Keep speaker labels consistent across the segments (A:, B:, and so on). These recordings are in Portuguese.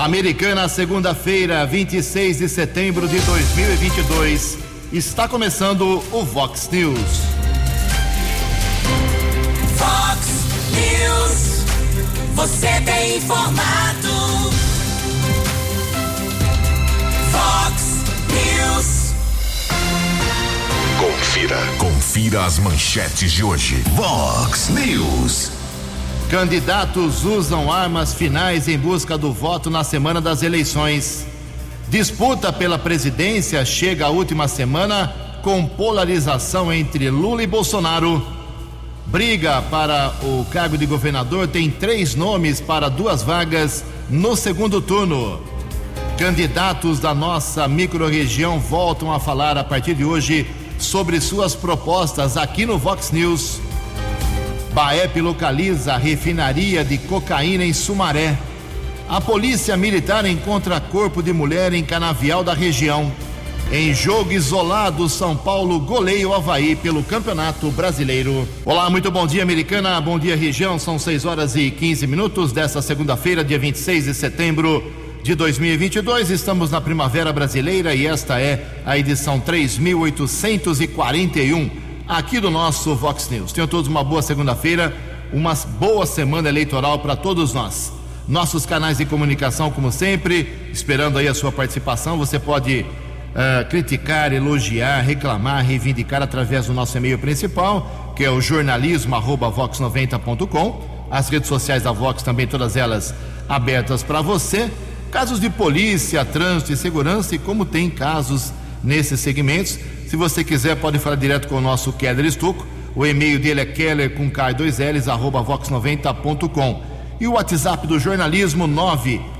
A: Americana, segunda-feira, 26 de setembro de 2022. Está começando o Vox News.
B: Vox News. Você tem informado. Vox News.
C: Confira. Confira as manchetes de hoje. Vox News.
A: Candidatos usam armas finais em busca do voto na semana das eleições. Disputa pela presidência chega à última semana com polarização entre Lula e Bolsonaro. Briga para o cargo de governador tem três nomes para duas vagas no segundo turno. Candidatos da nossa microrregião voltam a falar a partir de hoje sobre suas propostas aqui no Vox News. Baep localiza a refinaria de cocaína em Sumaré. A polícia militar encontra corpo de mulher em canavial da região. Em jogo isolado, São Paulo goleia o Havaí pelo Campeonato Brasileiro. Olá, muito bom dia, americana. Bom dia, região. São 6 horas e 15 minutos desta segunda-feira, dia 26 de setembro de 2022. Estamos na Primavera Brasileira e esta é a edição 3841 aqui do nosso Vox News. Tenham todos uma boa segunda-feira, uma boa semana eleitoral para todos nós. Nossos canais de comunicação, como sempre, esperando aí a sua participação. Você pode uh, criticar, elogiar, reclamar, reivindicar através do nosso e-mail principal, que é o jornalismo@vox90.com. As redes sociais da Vox também, todas elas abertas para você. Casos de polícia, trânsito e segurança, e como tem casos nesses segmentos. Se você quiser, pode falar direto com o nosso Keller Estuco. O e-mail dele é keller com K2Ls, arroba vox90.com. E o WhatsApp do jornalismo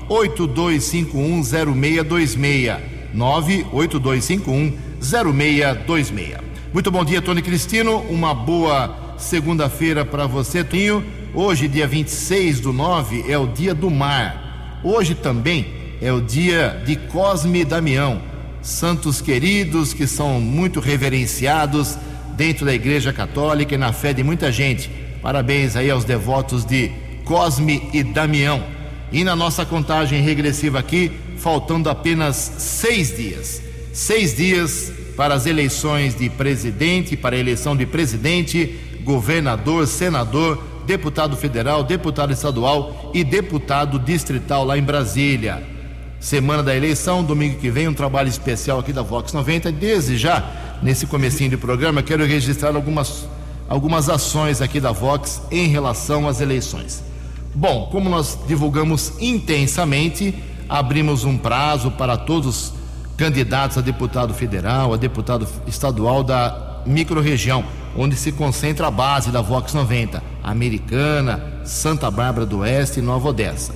A: 982510626. 982510626. Muito bom dia, Tony Cristino. Uma boa segunda-feira para você, Tinho. Hoje, dia 26 do 9, é o dia do mar. Hoje também é o dia de Cosme Damião santos queridos que são muito reverenciados dentro da Igreja Católica e na fé de muita gente. Parabéns aí aos devotos de Cosme e Damião. E na nossa contagem regressiva aqui, faltando apenas seis dias. Seis dias para as eleições de presidente, para a eleição de presidente, governador, senador, deputado federal, deputado estadual e deputado distrital lá em Brasília semana da eleição, domingo que vem, um trabalho especial aqui da Vox 90. Desde já, nesse comecinho de programa, quero registrar algumas, algumas ações aqui da Vox em relação às eleições. Bom, como nós divulgamos intensamente, abrimos um prazo para todos os candidatos a deputado federal, a deputado estadual da microrregião, onde se concentra a base da Vox 90, Americana, Santa Bárbara do Oeste e Nova Odessa.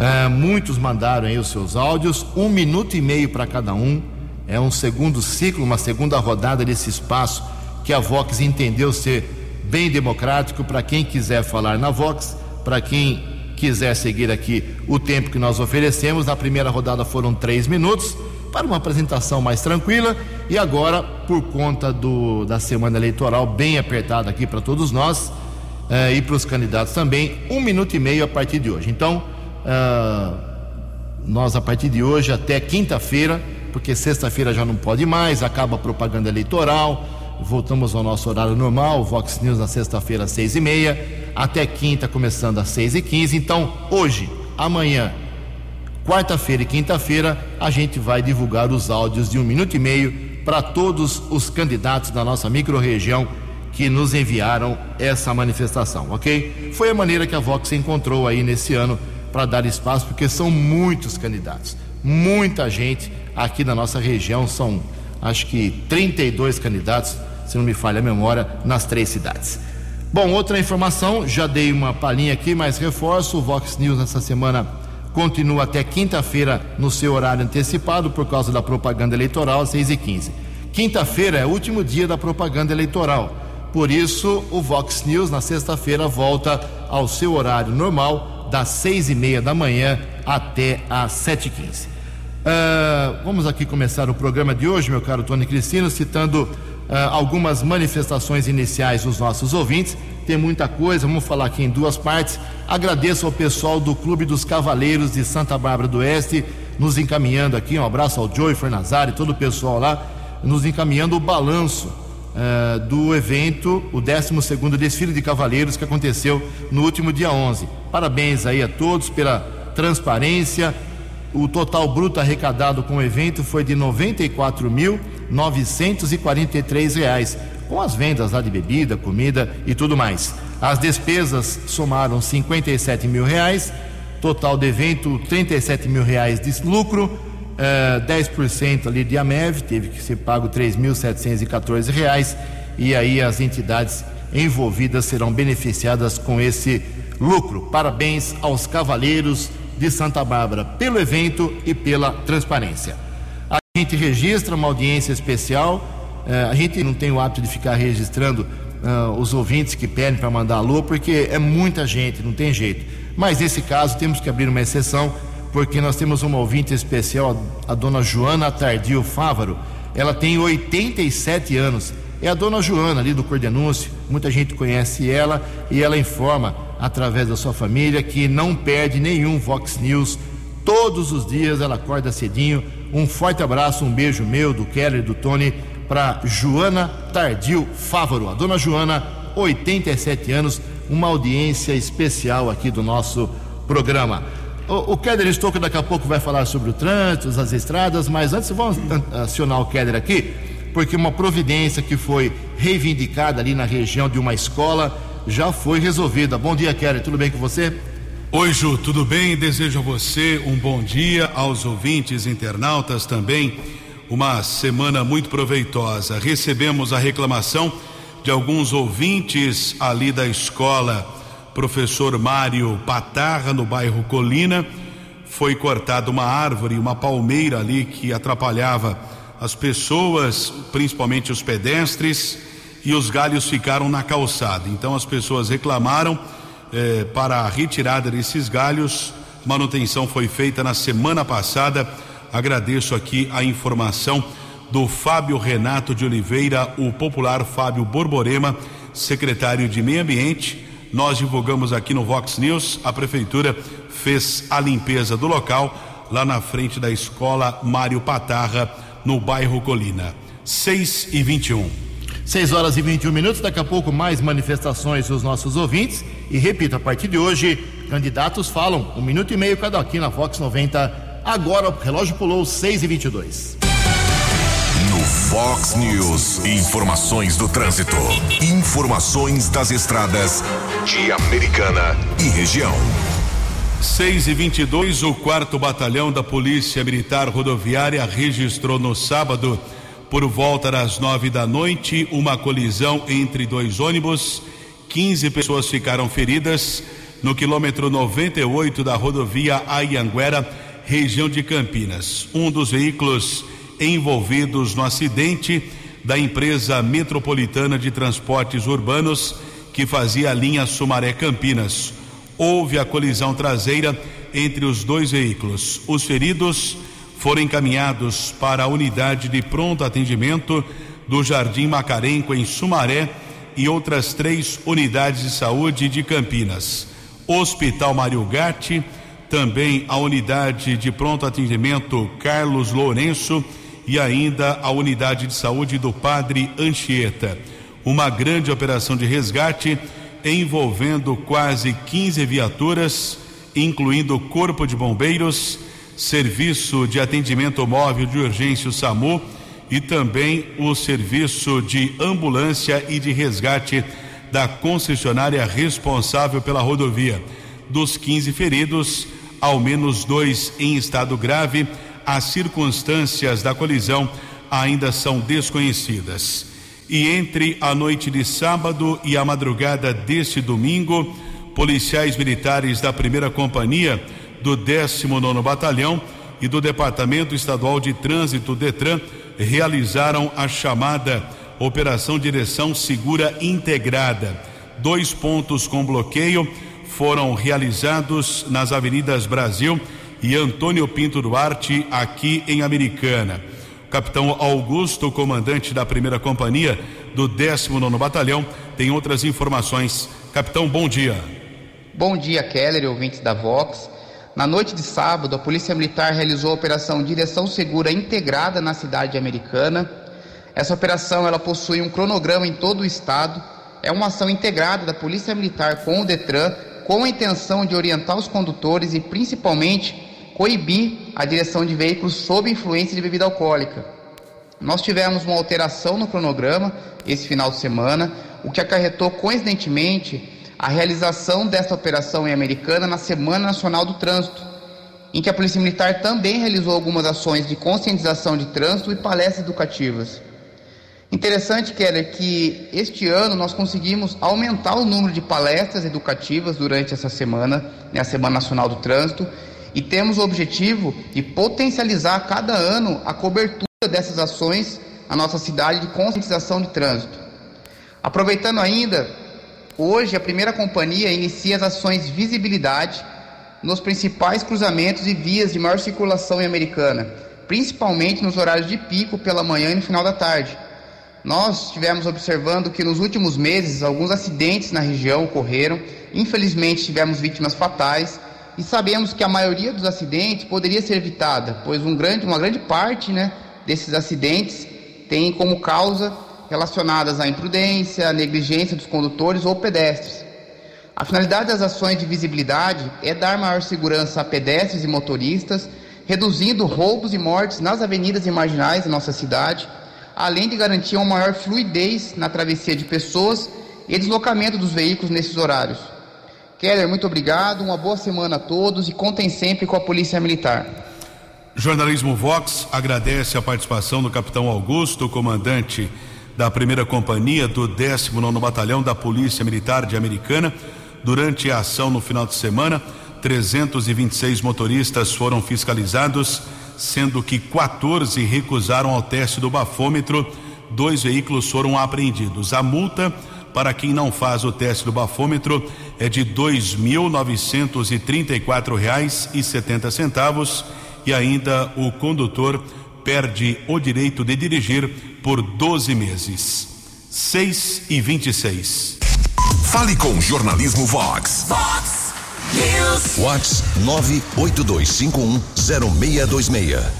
A: Uh, muitos mandaram aí os seus áudios, um minuto e meio para cada um. É um segundo ciclo, uma segunda rodada desse espaço que a Vox entendeu ser bem democrático para quem quiser falar na Vox, para quem quiser seguir aqui o tempo que nós oferecemos. Na primeira rodada foram três minutos para uma apresentação mais tranquila e agora, por conta do, da semana eleitoral bem apertada aqui para todos nós uh, e para os candidatos também, um minuto e meio a partir de hoje. Então nós, a partir de hoje até quinta-feira, porque sexta-feira já não pode mais, acaba a propaganda eleitoral, voltamos ao nosso horário normal, Vox News na sexta-feira às seis e meia, até quinta começando às seis e quinze. Então, hoje, amanhã, quarta-feira e quinta-feira, a gente vai divulgar os áudios de um minuto e meio para todos os candidatos da nossa microrregião que nos enviaram essa manifestação, ok? Foi a maneira que a Vox encontrou aí nesse ano para dar espaço, porque são muitos candidatos, muita gente aqui na nossa região, são acho que 32 candidatos, se não me falha a memória, nas três cidades. Bom, outra informação, já dei uma palhinha aqui, mas reforço: o Vox News nessa semana continua até quinta-feira no seu horário antecipado por causa da propaganda eleitoral, às 6h15. Quinta-feira é o último dia da propaganda eleitoral. Por isso, o Vox News na sexta-feira volta ao seu horário normal, das seis e meia da manhã até às sete e quinze. Uh, vamos aqui começar o programa de hoje, meu caro Tony Cristino, citando uh, algumas manifestações iniciais dos nossos ouvintes. tem muita coisa, vamos falar aqui em duas partes. Agradeço ao pessoal do Clube dos Cavaleiros de Santa Bárbara do Oeste, nos encaminhando aqui. Um abraço ao Joey Fornazari, todo o pessoal lá, nos encaminhando o balanço uh, do evento, o 12 Desfile de Cavaleiros, que aconteceu no último dia 11. Parabéns aí a todos pela transparência. O total bruto arrecadado com o evento foi de 94.943 reais com as vendas lá de bebida, comida e tudo mais. As despesas somaram 57 mil reais, total de evento 37 mil reais de lucro, uh, eh, 10% ali de AMEV, teve que ser pago 3.714 reais e aí as entidades envolvidas serão beneficiadas com esse lucro. Parabéns aos cavaleiros de Santa Bárbara pelo evento e pela transparência. A gente registra uma audiência especial é, a gente não tem o hábito de ficar registrando uh, os ouvintes que pedem para mandar alô, porque é muita gente, não tem jeito. Mas nesse caso temos que abrir uma exceção, porque nós temos uma ouvinte especial, a dona Joana Tardio Fávaro. Ela tem 87 anos. É a dona Joana ali do Cordenúncio, muita gente conhece ela e ela informa através da sua família que não perde nenhum Vox News. Todos os dias ela acorda cedinho. Um forte abraço, um beijo meu, do Keller, do Tony para Joana Tardio Fávaro. A dona Joana, 87 anos, uma audiência especial aqui do nosso programa. O, o Keller Estouco daqui a pouco vai falar sobre o trânsito, as estradas, mas antes vamos acionar o Keller aqui, porque uma providência que foi reivindicada ali na região de uma escola já foi resolvida. Bom dia, Keller, tudo bem com você?
D: Oi, Ju, tudo bem? Desejo a você um bom dia, aos ouvintes, internautas também uma semana muito proveitosa. Recebemos a reclamação de alguns ouvintes ali da escola Professor Mário Patarra, no bairro Colina. Foi cortada uma árvore, uma palmeira ali que atrapalhava as pessoas, principalmente os pedestres, e os galhos ficaram na calçada. Então as pessoas reclamaram eh, para a retirada desses galhos. Manutenção foi feita na semana passada Agradeço aqui a informação do Fábio Renato de Oliveira, o popular Fábio Borborema, secretário de Meio Ambiente. Nós divulgamos aqui no Vox News. A prefeitura fez a limpeza do local lá na frente da escola Mário Patarra, no bairro Colina. 6 e 21.
A: 6 horas e 21 minutos. Daqui a pouco, mais manifestações dos nossos ouvintes. E repito, a partir de hoje, candidatos falam um minuto e meio cada aqui na Fox 90 Agora o relógio pulou 6 e 22
C: No Fox News, informações do trânsito. Informações das estradas de Americana e região.
D: 6 e 22 o quarto batalhão da Polícia Militar Rodoviária registrou no sábado, por volta das nove da noite, uma colisão entre dois ônibus. 15 pessoas ficaram feridas no quilômetro 98 da rodovia Ayanguera região de Campinas. Um dos veículos envolvidos no acidente da empresa metropolitana de transportes urbanos que fazia a linha Sumaré Campinas. Houve a colisão traseira entre os dois veículos. Os feridos foram encaminhados para a unidade de pronto atendimento do Jardim Macarenco em Sumaré e outras três unidades de saúde de Campinas. Hospital Mário Gatti também a unidade de pronto atendimento Carlos Lourenço e ainda a unidade de saúde do Padre Anchieta. Uma grande operação de resgate envolvendo quase 15 viaturas, incluindo Corpo de Bombeiros, Serviço de Atendimento Móvel de Urgência SAMU e também o Serviço de Ambulância e de Resgate da concessionária responsável pela rodovia. Dos 15 feridos, ao menos dois em estado grave. As circunstâncias da colisão ainda são desconhecidas. E entre a noite de sábado e a madrugada deste domingo, policiais militares da primeira companhia do 19 Batalhão e do Departamento Estadual de Trânsito Detran realizaram a chamada Operação Direção Segura Integrada. Dois pontos com bloqueio foram realizados nas avenidas Brasil e Antônio Pinto Duarte, aqui em Americana. capitão Augusto, comandante da primeira companhia do 19 Batalhão, tem outras informações Capitão, bom dia.
E: Bom dia, Keller e ouvintes da Vox. Na noite de sábado, a Polícia Militar realizou a operação Direção Segura Integrada na cidade americana. Essa operação ela possui um cronograma em todo o estado. É uma ação integrada da Polícia Militar com o Detran, com a intenção de orientar os condutores e principalmente coibir a direção de veículos sob influência de bebida alcoólica. Nós tivemos uma alteração no cronograma esse final de semana, o que acarretou coincidentemente a realização desta operação em Americana na Semana Nacional do Trânsito, em que a Polícia Militar também realizou algumas ações de conscientização de trânsito e palestras educativas. Interessante, Keller, que este ano nós conseguimos aumentar o número de palestras educativas durante essa semana, né, a Semana Nacional do Trânsito, e temos o objetivo de potencializar cada ano a cobertura dessas ações na nossa cidade de conscientização de trânsito. Aproveitando ainda, hoje a primeira companhia inicia as ações de visibilidade nos principais cruzamentos e vias de maior circulação em Americana, principalmente nos horários de pico pela manhã e no final da tarde. Nós estivemos observando que nos últimos meses alguns acidentes na região ocorreram, infelizmente tivemos vítimas fatais e sabemos que a maioria dos acidentes poderia ser evitada, pois um grande, uma grande parte né, desses acidentes tem como causa relacionadas à imprudência, à negligência dos condutores ou pedestres. A finalidade das ações de visibilidade é dar maior segurança a pedestres e motoristas, reduzindo roubos e mortes nas avenidas e marginais da nossa cidade, além de garantir uma maior fluidez na travessia de pessoas e deslocamento dos veículos nesses horários. Keller, muito obrigado, uma boa semana a todos e contem sempre com a Polícia Militar.
D: Jornalismo Vox agradece a participação do capitão Augusto, comandante da primeira companhia do 19 Batalhão da Polícia Militar de Americana. Durante a ação no final de semana, 326 motoristas foram fiscalizados, sendo que 14 recusaram ao teste do bafômetro. Dois veículos foram apreendidos. A multa para quem não faz o teste do bafômetro é de R$ 2.934,70 e ainda o condutor perde o direito de dirigir por 12 meses. 6 e 26.
C: Fale com o Jornalismo Vox.
B: Vox News.
C: Vox 982510626.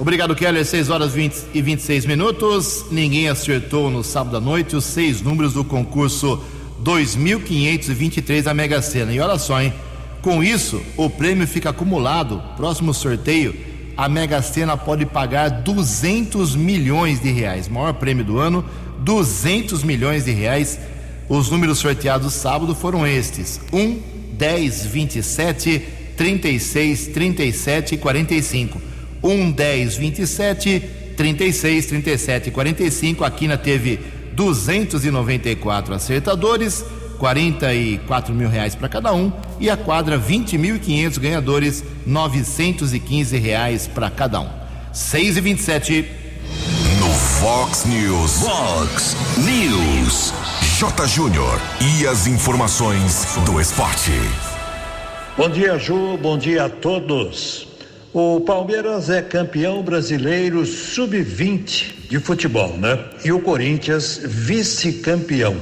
A: Obrigado, Keller. 6 horas 20 e 26 minutos. Ninguém acertou no sábado à noite os seis números do concurso 2523 da Mega Sena. E olha só, hein? Com isso, o prêmio fica acumulado. Próximo sorteio, a Mega Sena pode pagar 200 milhões de reais. Maior prêmio do ano, 200 milhões de reais. Os números sorteados sábado foram estes: 1, 10, 27, 36, 37 e 45. 1, 10, 27, 36, 37 e 45. A Quina teve 294 acertadores, 44 mil reais para cada um. E a quadra, 20.500 ganhadores, 915 reais para cada um. 6 e 27.
C: No Fox News. Fox News. J. Júnior. E as informações do esporte.
F: Bom dia, Ju. Bom dia a todos. O Palmeiras é campeão brasileiro sub-20 de futebol, né? E o Corinthians vice-campeão.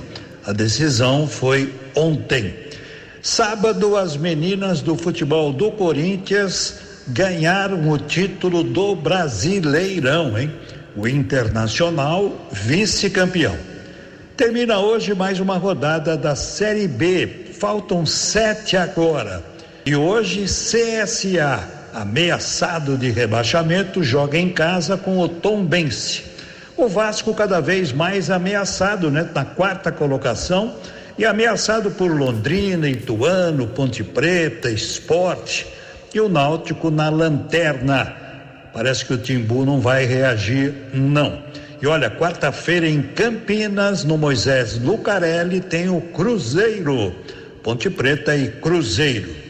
F: A decisão foi ontem. Sábado, as meninas do futebol do Corinthians ganharam o título do Brasileirão, hein? O Internacional vice-campeão. Termina hoje mais uma rodada da Série B. Faltam sete agora. E hoje, CSA ameaçado de rebaixamento, joga em casa com o Tom Bense. O Vasco cada vez mais ameaçado, né? Na quarta colocação e ameaçado por Londrina, Ituano, Ponte Preta, Esporte e o Náutico na lanterna. Parece que o Timbu não vai reagir, não. E olha, quarta-feira em Campinas, no Moisés Lucarelli, tem o Cruzeiro. Ponte Preta e Cruzeiro.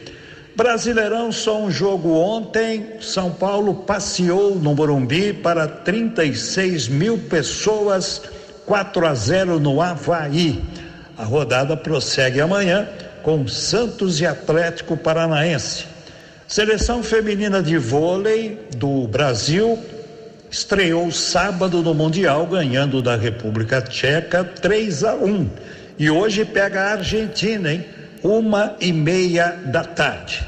F: Brasileirão, só um jogo ontem. São Paulo passeou no Morumbi para 36 mil pessoas, 4 a 0 no Havaí. A rodada prossegue amanhã com Santos e Atlético Paranaense. Seleção feminina de vôlei do Brasil estreou sábado no Mundial, ganhando da República Tcheca 3 a 1 E hoje pega a Argentina, hein? Uma e meia da tarde.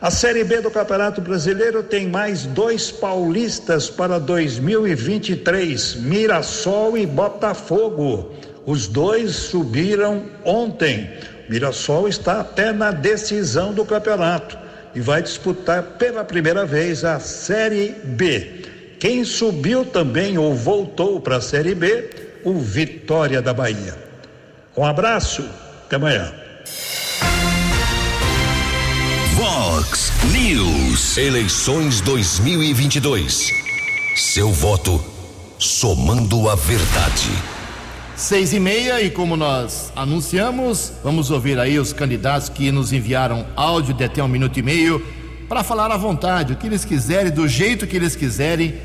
F: A Série B do Campeonato Brasileiro tem mais dois paulistas para 2023: Mirassol e Botafogo. Os dois subiram ontem. Mirassol está até na decisão do campeonato e vai disputar pela primeira vez a Série B. Quem subiu também ou voltou para a Série B, o Vitória da Bahia. Um abraço, até amanhã.
C: Vox News. Eleições 2022. Seu voto somando a verdade.
A: Seis e meia e como nós anunciamos, vamos ouvir aí os candidatos que nos enviaram áudio de até um minuto e meio para falar à vontade, o que eles quiserem, do jeito que eles quiserem,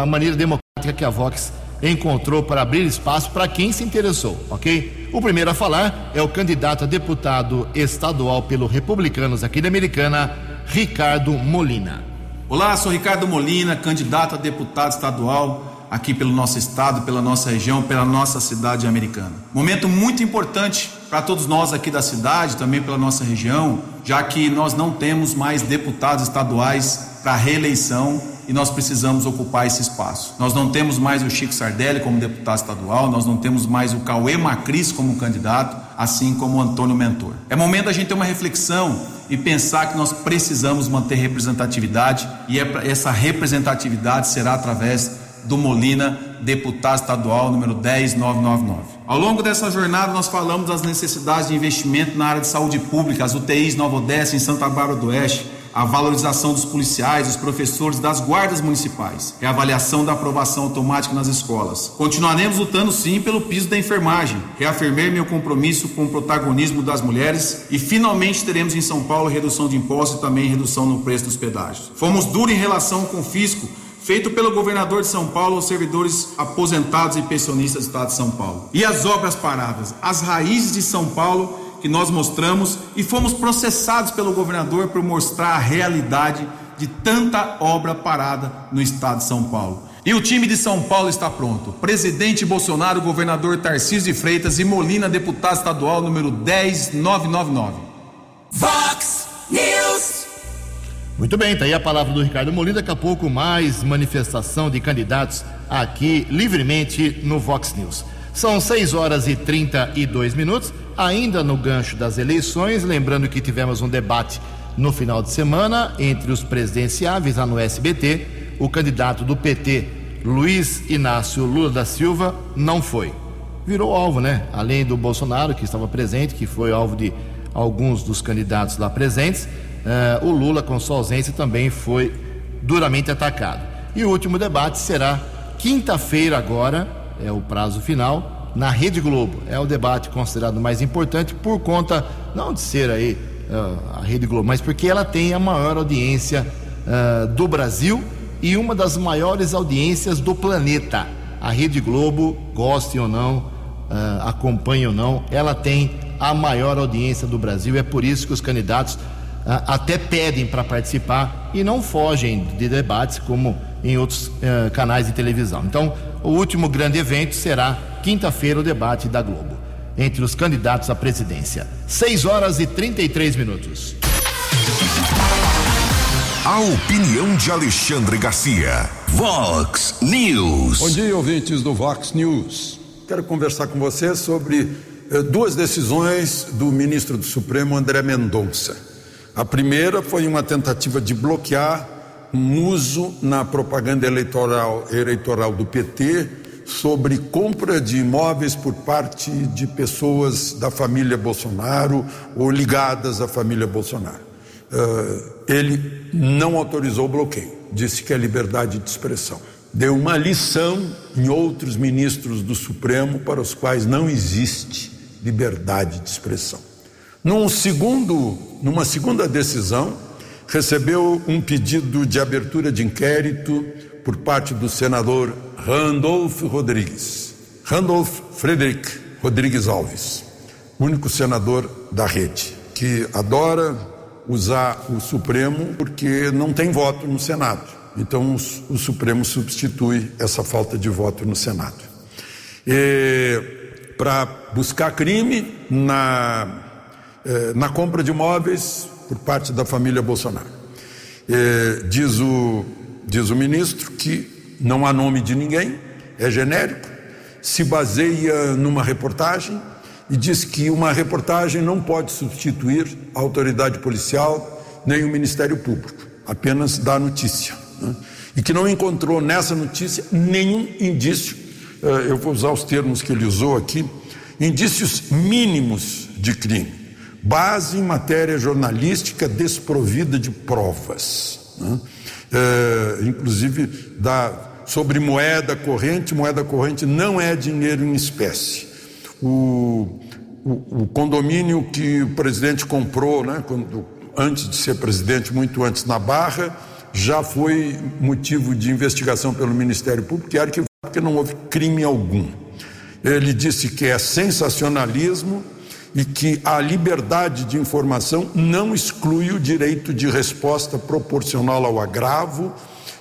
A: a maneira democrática que a Vox encontrou para abrir espaço para quem se interessou, ok? O primeiro a falar é o candidato a deputado estadual pelo Republicanos aqui da Americana, Ricardo Molina.
G: Olá, sou Ricardo Molina, candidato a deputado estadual aqui pelo nosso estado, pela nossa região, pela nossa cidade americana. Momento muito importante para todos nós aqui da cidade, também pela nossa região, já que nós não temos mais deputados estaduais para reeleição e nós precisamos ocupar esse espaço. Nós não temos mais o Chico Sardelli como deputado estadual, nós não temos mais o Cauê Macris como candidato, assim como o Antônio Mentor. É momento da gente ter uma reflexão e pensar que nós precisamos manter representatividade e é essa representatividade será através do Molina, deputado estadual número 10999. Ao longo dessa jornada nós falamos das necessidades de investimento na área de saúde pública, as UTIs Nova Odessa em Santa Bárbara do Oeste, a valorização dos policiais, dos professores, das guardas municipais, é a avaliação da aprovação automática nas escolas. Continuaremos lutando sim pelo piso da enfermagem, reafirmei meu compromisso com o protagonismo das mulheres e finalmente teremos em São Paulo redução de impostos e também redução no preço dos pedágios. Fomos duros em relação ao confisco feito pelo governador de São Paulo aos servidores aposentados e pensionistas do estado de São Paulo. E as obras paradas, as raízes de São Paulo que nós mostramos e fomos processados pelo governador por mostrar a realidade de tanta obra parada no estado de São Paulo. E o time de São Paulo está pronto. Presidente Bolsonaro, governador Tarcísio de Freitas e Molina, deputado estadual número 10999.
B: Vox News.
A: Muito bem, tá aí a palavra do Ricardo Molina. Daqui a pouco mais manifestação de candidatos aqui livremente no Vox News. São 6 horas e 32 minutos, ainda no gancho das eleições. Lembrando que tivemos um debate no final de semana entre os presidenciáveis lá no SBT. O candidato do PT, Luiz Inácio Lula da Silva, não foi. Virou alvo, né? Além do Bolsonaro, que estava presente, que foi alvo de alguns dos candidatos lá presentes, uh, o Lula, com sua ausência, também foi duramente atacado. E o último debate será quinta-feira, agora, é o prazo final, na Rede Globo. É o debate considerado mais importante por conta, não de ser aí uh, a Rede Globo, mas porque ela tem a maior audiência uh, do Brasil e uma das maiores audiências do planeta. A Rede Globo, goste ou não, uh, acompanhe ou não, ela tem a maior audiência do Brasil. É por isso que os candidatos até pedem para participar e não fogem de debates como em outros canais de televisão. Então, o último grande evento será quinta-feira o debate da Globo entre os candidatos à presidência. 6 horas e 33 minutos.
C: A opinião de Alexandre Garcia. Vox News.
H: Bom dia, ouvintes do Vox News. Quero conversar com você sobre eh, duas decisões do ministro do Supremo, André Mendonça. A primeira foi uma tentativa de bloquear um uso na propaganda eleitoral, eleitoral do PT sobre compra de imóveis por parte de pessoas da família Bolsonaro ou ligadas à família Bolsonaro. Uh, ele não autorizou o bloqueio, disse que é liberdade de expressão. Deu uma lição em outros ministros do Supremo para os quais não existe liberdade de expressão. Num segundo, numa segunda decisão, recebeu um pedido de abertura de inquérito por parte do senador Randolph Rodrigues. Randolph Frederick Rodrigues Alves, único senador da rede, que adora usar o Supremo porque não tem voto no Senado. Então o, o Supremo substitui essa falta de voto no Senado. Para buscar crime na, eh, na compra de imóveis por parte da família Bolsonaro. Eh, diz, o, diz o ministro que não há nome de ninguém, é genérico, se baseia numa reportagem e diz que uma reportagem não pode substituir a autoridade policial nem o Ministério Público, apenas dá notícia. Né? E que não encontrou nessa notícia nenhum indício, eh, eu vou usar os termos que ele usou aqui, indícios mínimos de crime, base em matéria jornalística desprovida de provas. Né? É, inclusive da, sobre moeda corrente, moeda corrente não é dinheiro em espécie o, o, o condomínio que o presidente comprou, né, quando, antes de ser presidente, muito antes na Barra, já foi motivo de investigação pelo Ministério Público e arquivado porque não houve crime algum. Ele disse que é sensacionalismo e que a liberdade de informação não exclui o direito de resposta proporcional ao agravo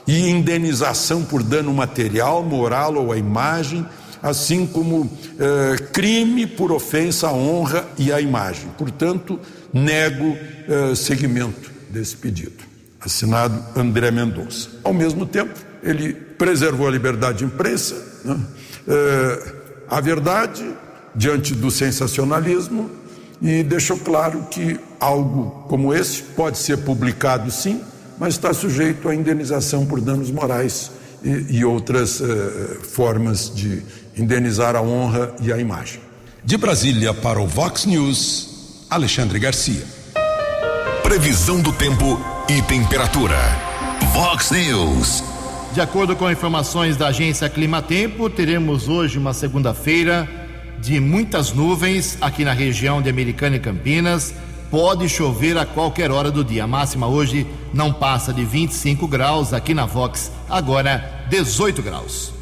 H: e indenização por dano material, moral ou à imagem assim como eh, crime por ofensa à honra e à imagem. Portanto, nego eh, seguimento desse pedido. Assinado André Mendonça. Ao mesmo tempo, ele preservou a liberdade de imprensa, né? eh, a verdade diante do sensacionalismo e deixou claro que algo como esse pode ser publicado sim, mas está sujeito à indenização por danos morais e, e outras uh, formas de indenizar a honra e a imagem.
C: De Brasília para o Vox News, Alexandre Garcia. Previsão do tempo e temperatura. Vox News.
A: De acordo com informações da agência Climatempo, teremos hoje uma segunda-feira de muitas nuvens aqui na região de Americana e Campinas. Pode chover a qualquer hora do dia. A máxima hoje não passa de 25 graus aqui na Vox, agora 18 graus.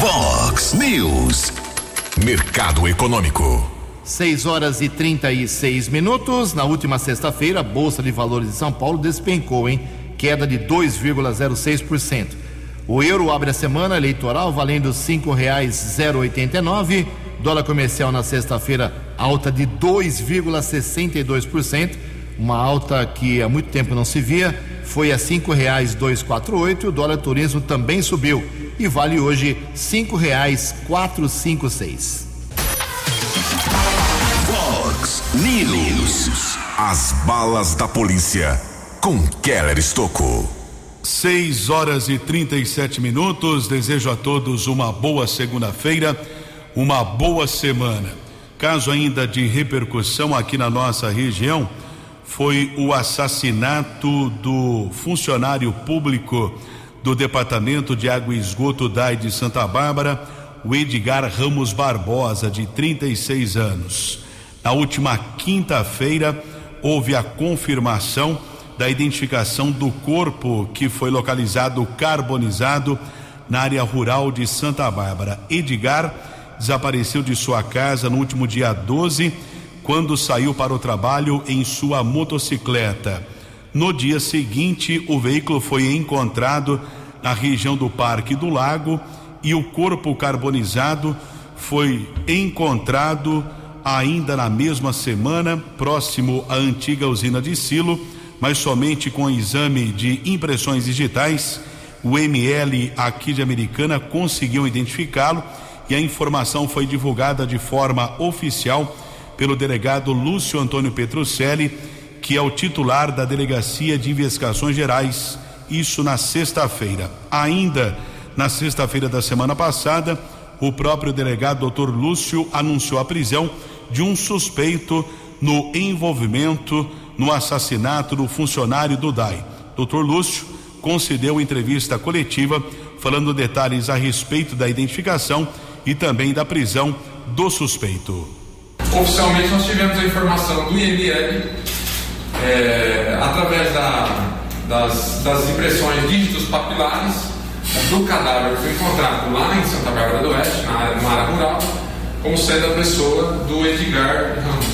C: Vox News. Mercado Econômico.
A: 6 horas e 36 minutos. Na última sexta-feira, a Bolsa de Valores de São Paulo despencou, em Queda de 2,06%. O euro abre a semana eleitoral valendo R$ 5,089. Dólar comercial na sexta-feira, alta de 2,62%. Uma alta que há muito tempo não se via. Foi a R$ 5,248. O dólar turismo também subiu e vale hoje cinco reais quatro cinco seis.
C: Fox News. As balas da polícia com Keller Estocou.
D: 6 horas e 37 minutos. Desejo a todos uma boa segunda-feira, uma boa semana. Caso ainda de repercussão aqui na nossa região foi o assassinato do funcionário público do Departamento de Água e Esgoto DAI de Santa Bárbara, o Edgar Ramos Barbosa, de 36 anos. Na última quinta-feira, houve a confirmação da identificação do corpo que foi localizado carbonizado na área rural de Santa Bárbara. Edgar desapareceu de sua casa no último dia 12, quando saiu para o trabalho em sua motocicleta. No dia seguinte, o veículo foi encontrado na região do Parque do Lago e o corpo carbonizado foi encontrado ainda na mesma semana, próximo à antiga usina de Silo, mas somente com exame de impressões digitais. O ML aqui de Americana conseguiu identificá-lo e a informação foi divulgada de forma oficial pelo delegado Lúcio Antônio Petrucelli que é o titular da Delegacia de Investigações Gerais, isso na sexta-feira. Ainda na sexta-feira da semana passada, o próprio delegado Dr. Lúcio anunciou a prisão de um suspeito no envolvimento no assassinato do funcionário do DAI. Dr. Lúcio concedeu entrevista coletiva falando detalhes a respeito da identificação e também da prisão do suspeito.
I: Oficialmente nós tivemos a informação do IML é, através da, das, das, impressões dígitos papilares do cadáver que foi encontrado lá em Santa Bárbara do Oeste, na área, área rural, como sendo a pessoa do Edgar Ramos.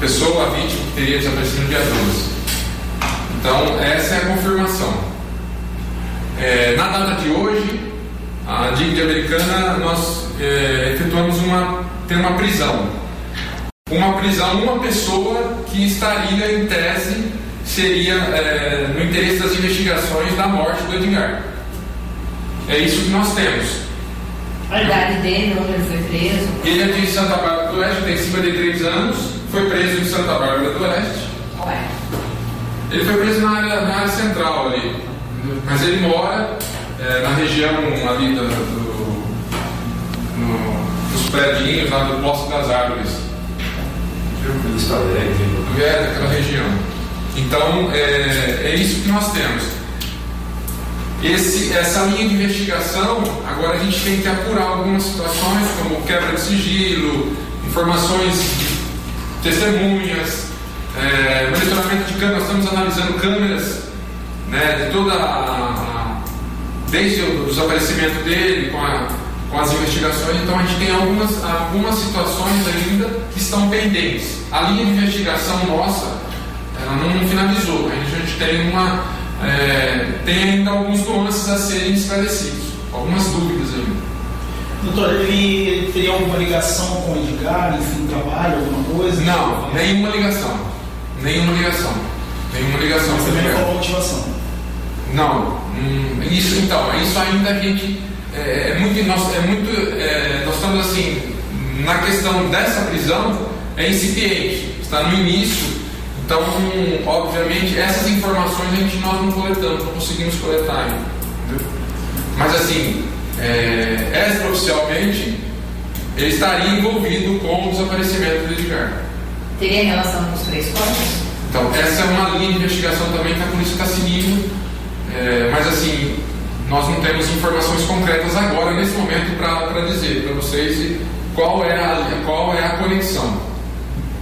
I: Pessoa, a vítima que teria desaparecido no dia 12. Então, essa é a confirmação. É, na data de hoje, a DIG de Americana, nós é, efetuamos uma, tem uma prisão. Uma prisão, uma pessoa que estaria em tese, seria é, no interesse das investigações da morte do Edgar. É isso que nós temos.
J: A idade dele, onde ele foi preso?
I: Ele é de Santa Bárbara do Oeste, tem 53 anos, foi preso em Santa Bárbara do Oeste.
J: Ué.
I: Ele foi preso na área, na área central ali, mas ele mora é, na região ali do, do, no, dos predinhos, lá do Bosque das Árvores. É, daquela região. Então, é, é isso que nós temos. Esse, essa linha de investigação, agora a gente tem que apurar algumas situações, como quebra de sigilo, informações de testemunhas, é, monitoramento de câmeras, nós estamos analisando câmeras né, de toda a, a desde o desaparecimento dele, com, a, com as investigações, então a gente tem algumas, algumas situações ainda que estão pendentes. A linha de investigação nossa, ela não finalizou, a gente tem uma é, tem ainda alguns nuances a serem esclarecidos, algumas dúvidas ainda.
K: Doutor, ele teria alguma ligação com o Edgar, enfim, trabalho, alguma coisa?
I: Não, nenhuma ligação. Nenhuma ligação. Nenhuma ligação.
K: Também qual a motivação?
I: Não. Hum, isso então, isso ainda a gente. É, é muito. Nós, é muito é, nós estamos assim, na questão dessa prisão, é incipiente. Está no início então, obviamente, essas informações a gente nós não coletamos, não conseguimos coletar ainda. Entendeu? Mas assim, é, extraoficialmente, ele estaria envolvido com o desaparecimento do Edgar.
J: Teria relação com os três corpos?
I: Então, essa é uma linha de investigação também que a polícia está seguindo, é, mas assim, nós não temos informações concretas agora, nesse momento, para dizer para vocês qual é, a, qual é a conexão.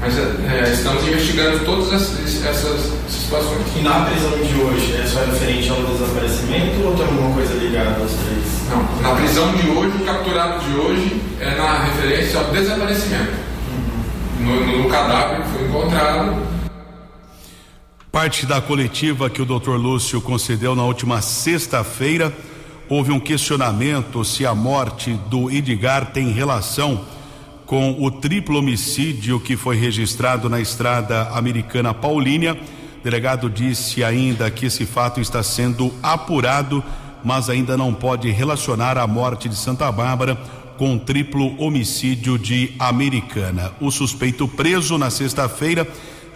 I: Mas é, é, estamos investigando todas essas, essas, situações.
K: E na prisão de hoje é só referente ao desaparecimento ou tem alguma coisa ligada aos três?
I: Não, na prisão de hoje, o capturado de hoje é na referência ao desaparecimento. Uhum. No, no cadáver que foi encontrado.
D: Parte da coletiva que o Dr. Lúcio concedeu na última sexta-feira, houve um questionamento se a morte do Edgar tem relação com o triplo homicídio que foi registrado na estrada americana Paulínia. O delegado disse ainda que esse fato está sendo apurado, mas ainda não pode relacionar a morte de Santa Bárbara com o triplo homicídio de Americana. O suspeito preso na sexta-feira,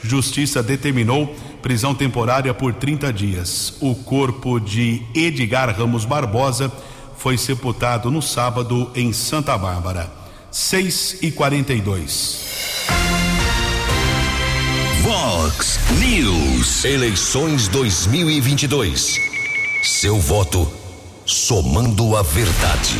D: justiça determinou prisão temporária por 30 dias. O corpo de Edgar Ramos Barbosa foi sepultado no sábado em Santa Bárbara. 6 e 42.
C: Vox News. Eleições 2022. Seu voto somando a verdade.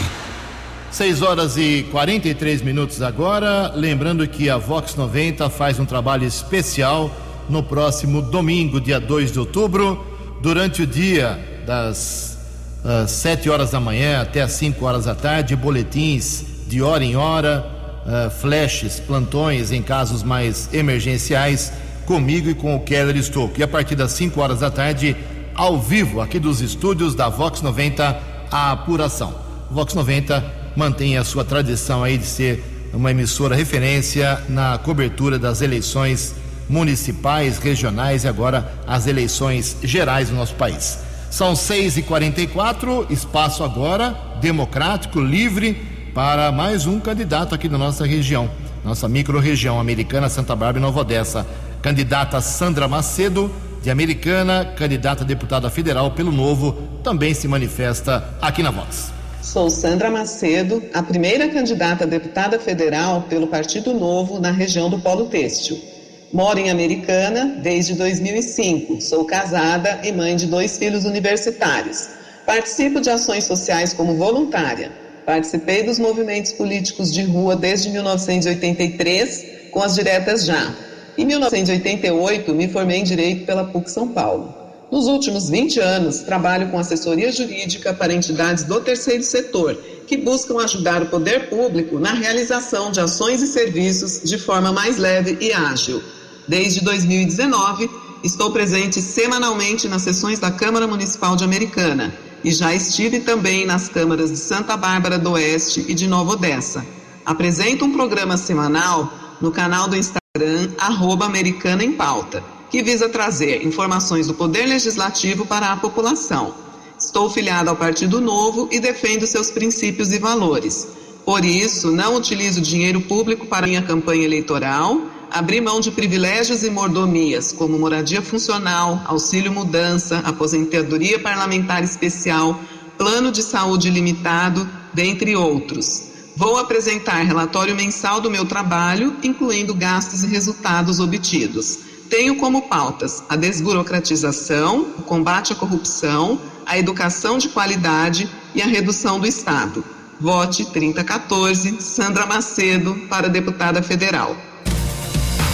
A: 6 horas e 43 minutos agora. Lembrando que a Vox 90 faz um trabalho especial no próximo domingo, dia 2 de outubro, durante o dia das uh, 7 horas da manhã até as 5 horas da tarde, boletins de hora em hora, uh, flashes, plantões em casos mais emergenciais, comigo e com o Keller Stouco. E a partir das 5 horas da tarde, ao vivo, aqui dos estúdios da Vox 90, a apuração. Vox 90 mantém a sua tradição aí de ser uma emissora referência na cobertura das eleições municipais, regionais e agora as eleições gerais do nosso país. São 6h44, espaço agora democrático, livre para mais um candidato aqui da nossa região, nossa microrregião americana Santa Bárbara e Nova Odessa. Candidata Sandra Macedo, de Americana, candidata a deputada federal pelo Novo, também se manifesta aqui na Voz.
L: Sou Sandra Macedo, a primeira candidata a deputada federal pelo Partido Novo na região do Polo Têxtil. Moro em Americana desde 2005. Sou casada e mãe de dois filhos universitários. Participo de ações sociais como voluntária. Participei dos movimentos políticos de rua desde 1983, com as diretas já. Em 1988, me formei em Direito pela PUC São Paulo. Nos últimos 20 anos, trabalho com assessoria jurídica para entidades do terceiro setor, que buscam ajudar o poder público na realização de ações e serviços de forma mais leve e ágil. Desde 2019, estou presente semanalmente nas sessões da Câmara Municipal de Americana e já estive também nas câmaras de Santa Bárbara do Oeste e de Nova Odessa. Apresento um programa semanal no canal do Instagram arroba Americana em Pauta, que visa trazer informações do Poder Legislativo para a população. Estou filiado ao Partido Novo e defendo seus princípios e valores. Por isso, não utilizo dinheiro público para minha campanha eleitoral, abri mão de privilégios e mordomias, como moradia funcional, auxílio mudança, aposentadoria parlamentar especial, plano de saúde limitado, dentre outros. Vou apresentar relatório mensal do meu trabalho, incluindo gastos e resultados obtidos. Tenho como pautas a desburocratização, o combate à corrupção, a educação de qualidade e a redução do Estado. Vote 3014, Sandra Macedo, para deputada federal.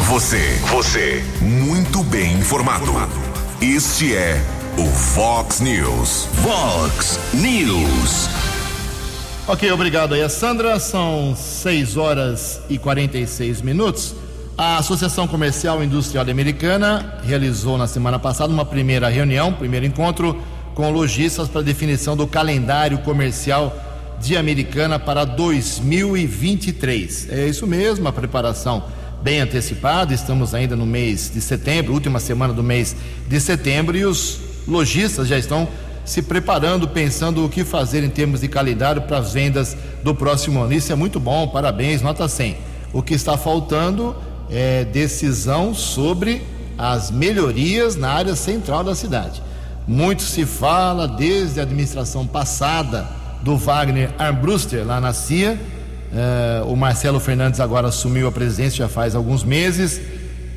C: Você, você, muito bem informado. Este é o Fox News. Fox News.
A: Ok, obrigado aí, Sandra. São 6 horas e 46 minutos. A Associação Comercial Industrial Americana realizou na semana passada uma primeira reunião, primeiro encontro com lojistas para definição do calendário comercial de Americana para 2023. É isso mesmo, a preparação bem antecipada. Estamos ainda no mês de setembro, última semana do mês de setembro, e os lojistas já estão se preparando, pensando o que fazer em termos de calendário para as vendas do próximo ano. Isso é muito bom, parabéns, nota 100. O que está faltando é decisão sobre as melhorias na área central da cidade. Muito se fala desde a administração passada do Wagner Armbruster lá na CIA. É, o Marcelo Fernandes agora assumiu a presidência já faz alguns meses.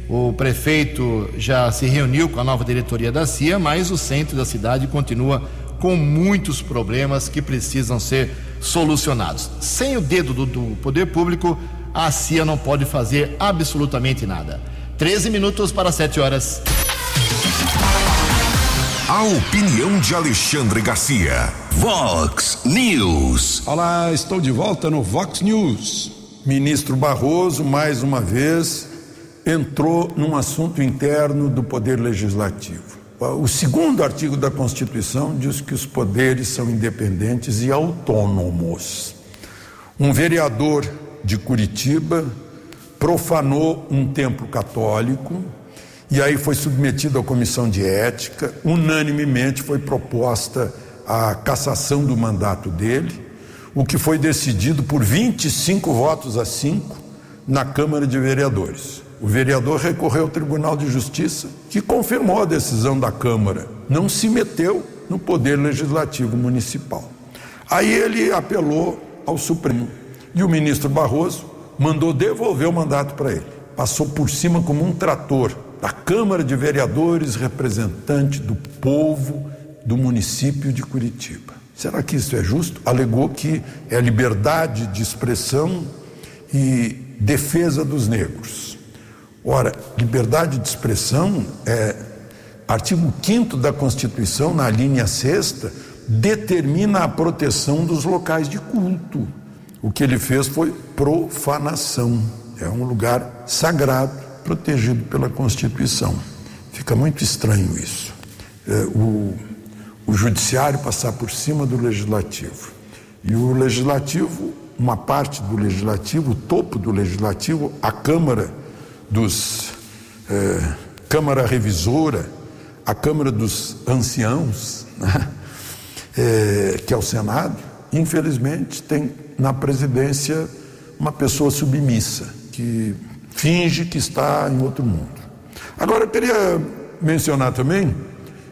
A: O prefeito já se reuniu com a nova diretoria da CIA, mas o centro da cidade continua com muitos problemas que precisam ser solucionados. Sem o dedo do, do poder público, a CIA não pode fazer absolutamente nada. 13 minutos para 7 horas.
C: A opinião de Alexandre Garcia. Vox News.
H: Olá, estou de volta no Vox News. Ministro Barroso, mais uma vez, entrou num assunto interno do Poder Legislativo. O segundo artigo da Constituição diz que os poderes são independentes e autônomos. Um vereador de Curitiba profanou um templo católico e aí foi submetido à comissão de ética. Unanimemente foi proposta a cassação do mandato dele, o que foi decidido por 25 votos a 5 na Câmara de Vereadores. O vereador recorreu ao Tribunal de Justiça, que confirmou a decisão da Câmara, não se meteu no poder legislativo municipal. Aí ele apelou ao Supremo e o ministro Barroso mandou devolver o mandato para ele. Passou por cima como um trator da Câmara de Vereadores, representante do povo do município de Curitiba. Será que isso é justo? Alegou que é liberdade de expressão e defesa dos negros. Ora, liberdade de expressão é artigo 5 da Constituição, na linha sexta, determina a proteção dos locais de culto. O que ele fez foi profanação. É um lugar sagrado, protegido pela Constituição. Fica muito estranho isso. É, o, o Judiciário passar por cima do Legislativo. E o Legislativo, uma parte do Legislativo, o topo do Legislativo, a Câmara dos. É, Câmara Revisora, a Câmara dos Anciãos, né? é, que é o Senado, infelizmente tem na presidência uma pessoa submissa, que finge que está em outro mundo. Agora, eu queria mencionar também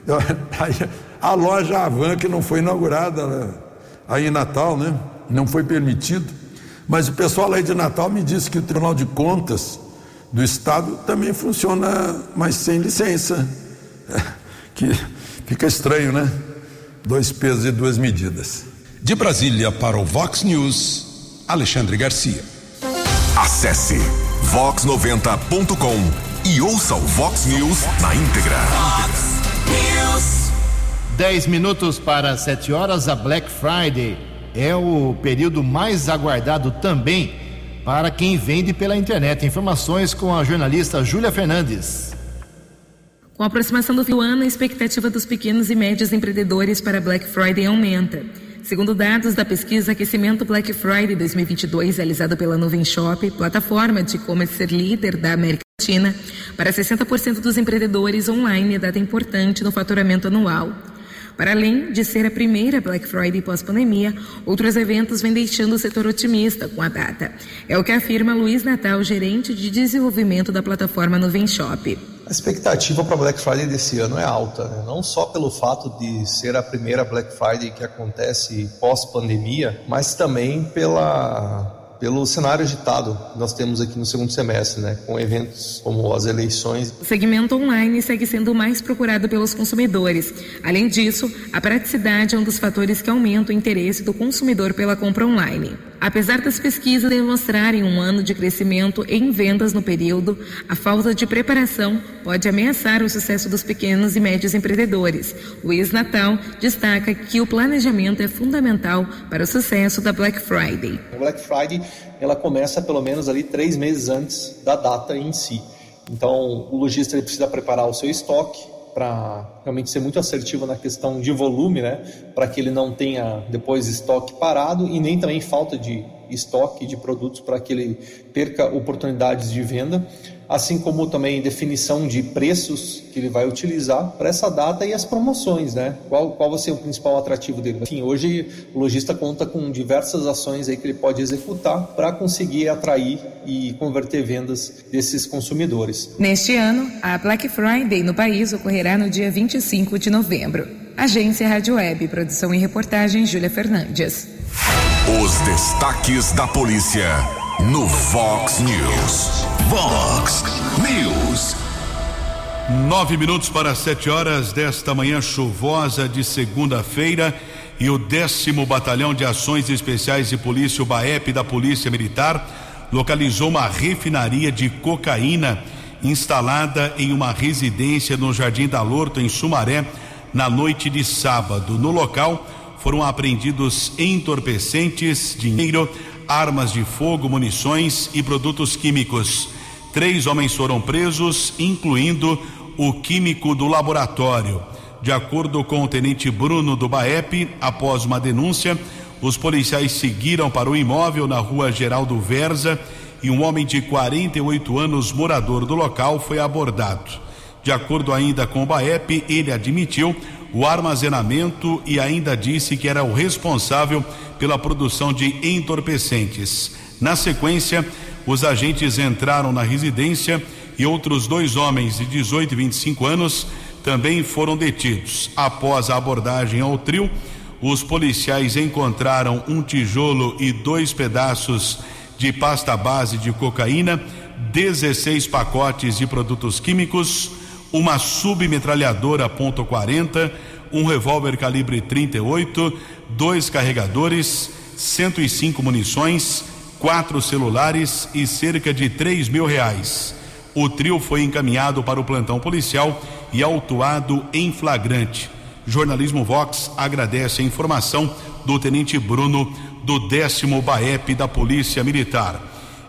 H: a loja Avan, que não foi inaugurada né, aí em Natal, né? Não foi permitido. Mas o pessoal aí de Natal me disse que o Tribunal de Contas do Estado também funciona, mas sem licença. Que fica estranho, né? Dois pesos e duas medidas.
C: De Brasília para o Vox News, Alexandre Garcia. Acesse vox90.com e ouça o Vox News na íntegra.
B: Fox News.
A: 10 minutos para 7 horas, a Black Friday é o período mais aguardado também para quem vende pela internet. Informações com a jornalista Júlia Fernandes.
M: Com a aproximação do fim do ano, a expectativa dos pequenos e médios empreendedores para Black Friday aumenta. Segundo dados da pesquisa Aquecimento Black Friday 2022, realizado pela Nuvem Shop, plataforma de e-commerce líder da América Latina, para 60% dos empreendedores online é data importante no faturamento anual. Para além de ser a primeira Black Friday pós-pandemia, outros eventos vêm deixando o setor otimista com a data. É o que afirma Luiz Natal, gerente de desenvolvimento da plataforma Nuvem Shop.
N: A expectativa para Black Friday desse ano é alta, né? não só pelo fato de ser a primeira Black Friday que acontece pós-pandemia, mas também pela pelo cenário agitado que nós temos aqui no segundo semestre, né, com eventos como as eleições.
M: O segmento online segue sendo mais procurado pelos consumidores. Além disso, a praticidade é um dos fatores que aumenta o interesse do consumidor pela compra online. Apesar das pesquisas demonstrarem um ano de crescimento em vendas no período, a falta de preparação pode ameaçar o sucesso dos pequenos e médios empreendedores. Luiz Natal destaca que o planejamento é fundamental para o sucesso da Black Friday.
N: A Black Friday ela começa pelo menos ali três meses antes da data em si. Então, o lojista precisa preparar o seu estoque, para realmente ser muito assertivo na questão de volume, né? Para que ele não tenha depois estoque parado e nem também falta de estoque de produtos para que ele perca oportunidades de venda, assim como também definição de preços que ele vai utilizar para essa data e as promoções, né? Qual, qual vai ser o principal atrativo dele? Enfim, hoje o lojista conta com diversas ações aí que ele pode executar para conseguir atrair e converter vendas desses consumidores.
M: Neste ano, a Black Friday no país ocorrerá no dia 25 de novembro. Agência Rádio Web, produção e reportagem Júlia Fernandes.
C: Os destaques da polícia no Vox News. Vox News.
D: Nove minutos para sete horas desta manhã chuvosa de segunda-feira e o décimo Batalhão de Ações Especiais de Polícia, o BAEP da Polícia Militar, localizou uma refinaria de cocaína instalada em uma residência no Jardim da Lorto, em Sumaré, na noite de sábado. No local foram apreendidos entorpecentes, dinheiro, armas de fogo, munições e produtos químicos. Três homens foram presos, incluindo o químico do laboratório. De acordo com o tenente Bruno do BAEP, após uma denúncia, os policiais seguiram para o imóvel na rua Geraldo Verza e um homem de 48 anos, morador do local, foi abordado. De acordo ainda com o BAEP, ele admitiu o armazenamento e ainda disse que era o responsável pela produção de entorpecentes. Na sequência, os agentes entraram na residência e outros dois homens de 18 e 25 anos também foram detidos. Após a abordagem ao trio, os policiais encontraram um tijolo e dois pedaços de pasta base de cocaína, 16 pacotes de produtos químicos, uma submetralhadora .40, um revólver calibre 38, dois carregadores, 105 munições, quatro celulares e cerca de três mil reais. O trio foi encaminhado para o plantão policial e autuado em flagrante. Jornalismo Vox agradece a informação do Tenente Bruno do décimo BAEP da Polícia Militar.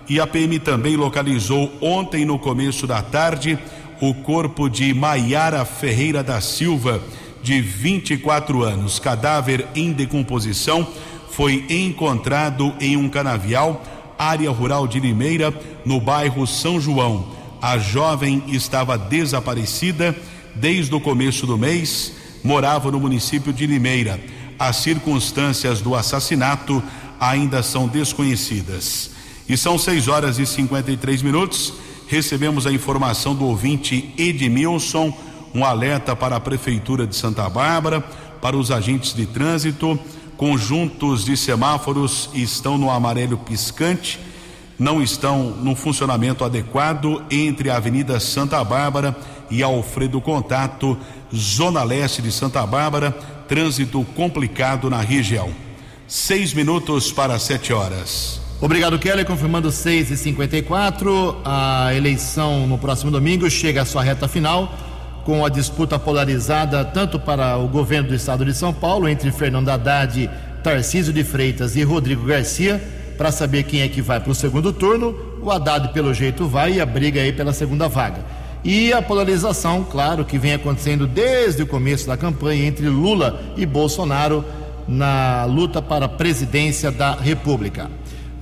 D: E a PM também localizou ontem no começo da tarde o corpo de Maiara Ferreira da Silva, de 24 anos. Cadáver em decomposição foi encontrado em um canavial, área rural de Limeira, no bairro São João. A jovem estava desaparecida desde o começo do mês, morava no município de Limeira. As circunstâncias do assassinato ainda são desconhecidas. E são 6 horas e 53 minutos recebemos a informação do ouvinte Edmilson, um alerta para a Prefeitura de Santa Bárbara, para os agentes de trânsito. Conjuntos de semáforos estão no amarelo piscante, não estão no funcionamento adequado entre a Avenida Santa Bárbara e Alfredo Contato, Zona Leste de Santa Bárbara, trânsito complicado na região. Seis minutos para sete horas.
A: Obrigado, Kelly. Confirmando 6 e 54 a eleição no próximo domingo chega à sua reta final, com a disputa polarizada tanto para o governo do estado de São Paulo, entre Fernando Haddad, Tarcísio de Freitas e Rodrigo Garcia, para saber quem é que vai para o segundo turno. O Haddad, pelo jeito, vai e a briga aí pela segunda vaga. E a polarização, claro, que vem acontecendo desde o começo da campanha entre Lula e Bolsonaro na luta para a presidência da República.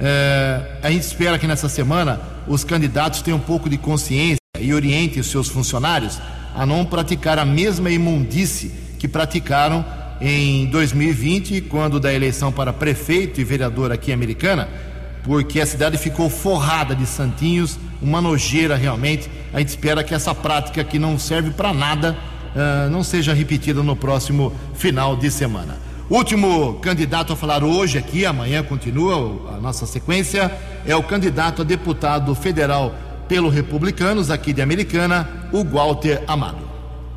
A: É, a gente espera que nessa semana os candidatos tenham um pouco de consciência e orientem os seus funcionários a não praticar a mesma imundície que praticaram em 2020, quando da eleição para prefeito e vereador aqui Americana, porque a cidade ficou forrada de santinhos, uma nojeira realmente. A gente espera que essa prática que não serve para nada uh, não seja repetida no próximo final de semana. Último candidato a falar hoje aqui, amanhã continua a nossa sequência, é o candidato a deputado federal pelo Republicanos aqui de Americana, o Walter Amado.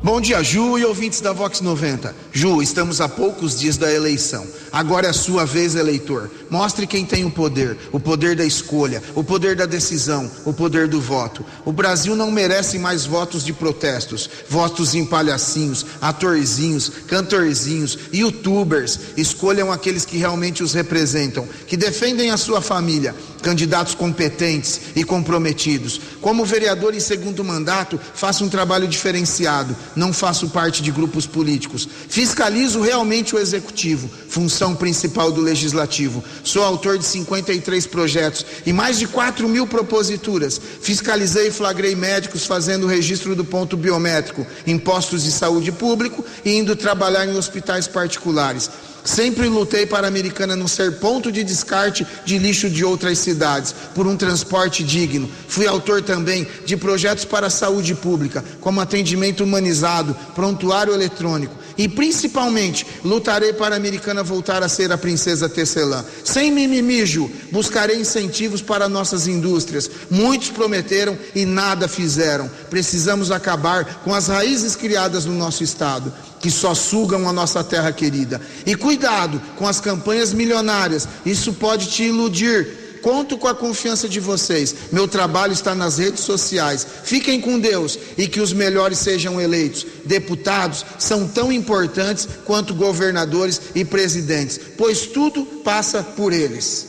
O: Bom dia, Ju e ouvintes da Vox 90. Ju, estamos a poucos dias da eleição. Agora é a sua vez, eleitor. Mostre quem tem o poder, o poder da escolha, o poder da decisão, o poder do voto. O Brasil não merece mais votos de protestos, votos em palhacinhos, atorzinhos, cantorzinhos, youtubers. Escolham aqueles que realmente os representam, que defendem a sua família, candidatos competentes e comprometidos. Como vereador em segundo mandato, faça um trabalho diferenciado não faço parte de grupos políticos. Fiscalizo realmente o executivo, função principal do legislativo. Sou autor de 53 projetos e mais de 4 mil proposituras. Fiscalizei e flagrei médicos fazendo o registro do ponto biométrico em postos de saúde público e indo trabalhar em hospitais particulares. Sempre lutei para a Americana não ser ponto de descarte de lixo de outras cidades, por um transporte digno. Fui autor também de projetos para a saúde pública, como atendimento humanizado, prontuário eletrônico. E principalmente, lutarei para a Americana voltar a ser a princesa tecelã. Sem mimimijo, buscarei incentivos para nossas indústrias. Muitos prometeram e nada fizeram. Precisamos acabar com as raízes criadas no nosso estado que só sugam a nossa terra querida. E cuidado com as campanhas milionárias, isso pode te iludir. Conto com a confiança de vocês. Meu trabalho está nas redes sociais. Fiquem com Deus e que os melhores sejam eleitos. Deputados são tão importantes quanto governadores e presidentes, pois tudo passa por eles.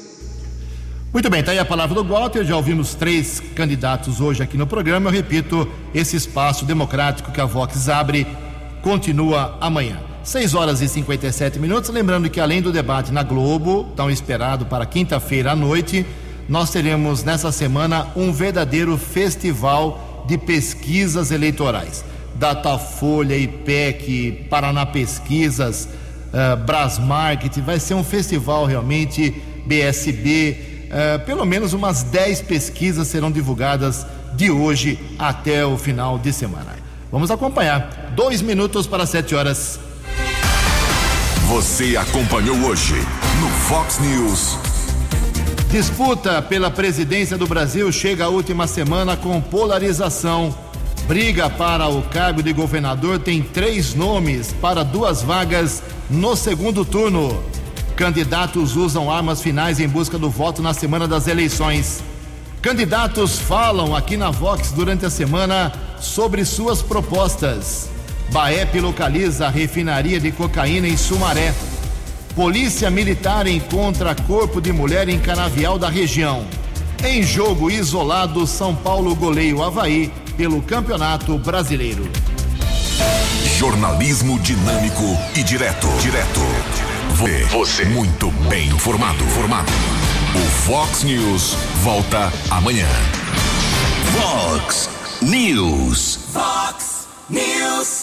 A: Muito bem, está aí a palavra do Walter. Já ouvimos três candidatos hoje aqui no programa. Eu repito, esse espaço democrático que a Vox abre continua amanhã. 6 horas e 57 minutos. Lembrando que além do debate na Globo, tão esperado para quinta-feira à noite, nós teremos nessa semana um verdadeiro festival de pesquisas eleitorais. Datafolha, IPEC, Paraná Pesquisas, uh, Brasmarket, vai ser um festival realmente BSB. Uh, eh, pelo menos umas 10 pesquisas serão divulgadas de hoje até o final de semana. Vamos acompanhar. Dois minutos para sete horas.
C: Você acompanhou hoje no Fox News.
A: Disputa pela presidência do Brasil chega à última semana com polarização. Briga para o cargo de governador tem três nomes para duas vagas no segundo turno. Candidatos usam armas finais em busca do voto na semana das eleições. Candidatos falam aqui na Vox durante a semana sobre suas propostas. Baep localiza a refinaria de cocaína em Sumaré. Polícia Militar encontra corpo de mulher em canavial da região. Em jogo isolado, São Paulo goleia o Havaí pelo Campeonato Brasileiro.
C: Jornalismo dinâmico e direto. Direto. Você. Muito bem informado. Formado. O Fox News volta amanhã.
B: Fox News. Fox News.